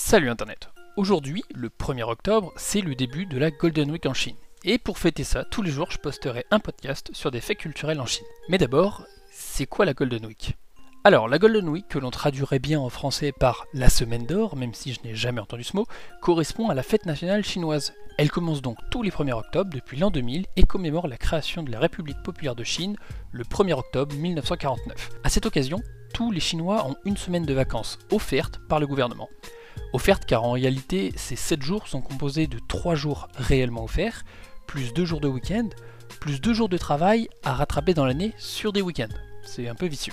Salut Internet Aujourd'hui, le 1er octobre, c'est le début de la Golden Week en Chine. Et pour fêter ça, tous les jours, je posterai un podcast sur des faits culturels en Chine. Mais d'abord, c'est quoi la Golden Week? Alors, la Golden Week, que l'on traduirait bien en français par la semaine d'or, même si je n'ai jamais entendu ce mot, correspond à la fête nationale chinoise. Elle commence donc tous les 1er octobre depuis l'an 2000 et commémore la création de la République populaire de Chine le 1er octobre 1949. A cette occasion, tous les Chinois ont une semaine de vacances offerte par le gouvernement. Offerte car en réalité, ces 7 jours sont composés de 3 jours réellement offerts, plus 2 jours de week-end, plus 2 jours de travail à rattraper dans l'année sur des week-ends. C'est un peu vicieux.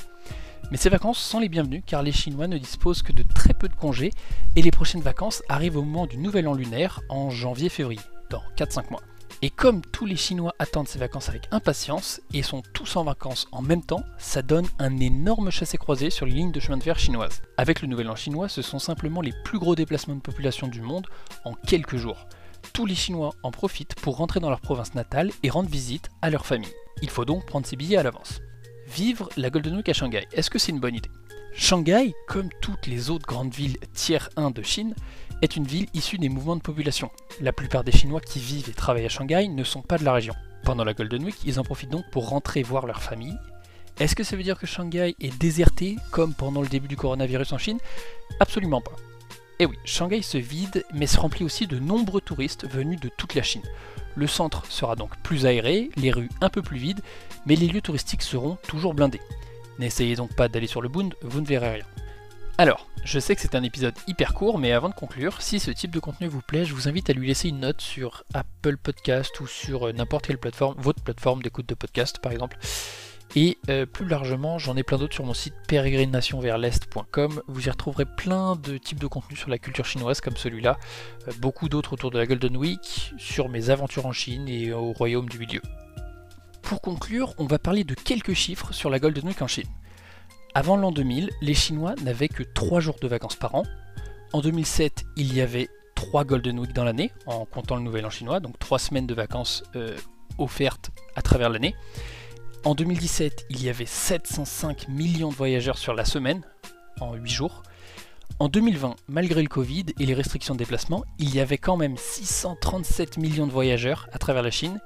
Mais ces vacances sont les bienvenues car les Chinois ne disposent que de très peu de congés et les prochaines vacances arrivent au moment du nouvel an lunaire en janvier-février, dans 4-5 mois. Et comme tous les Chinois attendent ces vacances avec impatience et sont tous en vacances en même temps, ça donne un énorme chassé-croisé sur les lignes de chemin de fer chinoises. Avec le nouvel an chinois, ce sont simplement les plus gros déplacements de population du monde en quelques jours. Tous les Chinois en profitent pour rentrer dans leur province natale et rendre visite à leur famille. Il faut donc prendre ses billets à l'avance. Vivre la Golden Week à Shanghai, est-ce que c'est une bonne idée? Shanghai, comme toutes les autres grandes villes tiers 1 de Chine, est une ville issue des mouvements de population. La plupart des Chinois qui vivent et travaillent à Shanghai ne sont pas de la région. Pendant la Golden Week, ils en profitent donc pour rentrer voir leur famille. Est-ce que ça veut dire que Shanghai est déserté comme pendant le début du coronavirus en Chine? Absolument pas. Eh oui, Shanghai se vide, mais se remplit aussi de nombreux touristes venus de toute la Chine. Le centre sera donc plus aéré, les rues un peu plus vides, mais les lieux touristiques seront toujours blindés. N'essayez donc pas d'aller sur le Bund, vous ne verrez rien. Alors, je sais que c'est un épisode hyper court, mais avant de conclure, si ce type de contenu vous plaît, je vous invite à lui laisser une note sur Apple Podcast ou sur euh, n'importe quelle plateforme, votre plateforme d'écoute de podcast par exemple. Et euh, plus largement, j'en ai plein d'autres sur mon site peregrinationversl'est.com. Vous y retrouverez plein de types de contenus sur la culture chinoise comme celui-là, euh, beaucoup d'autres autour de la Golden Week, sur mes aventures en Chine et au royaume du milieu. Pour conclure, on va parler de quelques chiffres sur la Golden Week en Chine. Avant l'an 2000, les Chinois n'avaient que 3 jours de vacances par an. En 2007, il y avait 3 Golden Week dans l'année, en comptant le Nouvel An chinois, donc 3 semaines de vacances euh, offertes à travers l'année. En 2017, il y avait 705 millions de voyageurs sur la semaine, en 8 jours. En 2020, malgré le Covid et les restrictions de déplacement, il y avait quand même 637 millions de voyageurs à travers la Chine.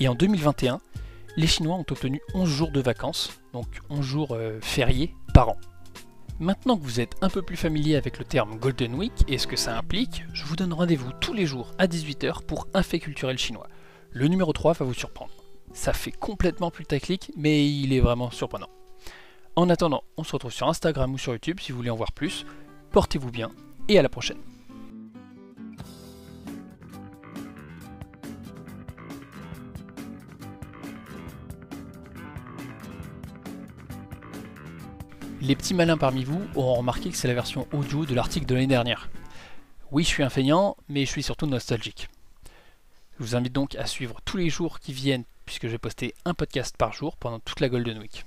Et en 2021, les Chinois ont obtenu 11 jours de vacances, donc 11 jours euh, fériés par an. Maintenant que vous êtes un peu plus familier avec le terme Golden Week et ce que ça implique, je vous donne rendez-vous tous les jours à 18h pour un fait culturel chinois. Le numéro 3 va vous surprendre. Ça fait complètement plus taclique, mais il est vraiment surprenant. En attendant, on se retrouve sur Instagram ou sur YouTube si vous voulez en voir plus. Portez-vous bien et à la prochaine. Les petits malins parmi vous auront remarqué que c'est la version audio de l'article de l'année dernière. Oui, je suis un feignant, mais je suis surtout nostalgique. Je vous invite donc à suivre tous les jours qui viennent, puisque je vais poster un podcast par jour pendant toute la Golden Week.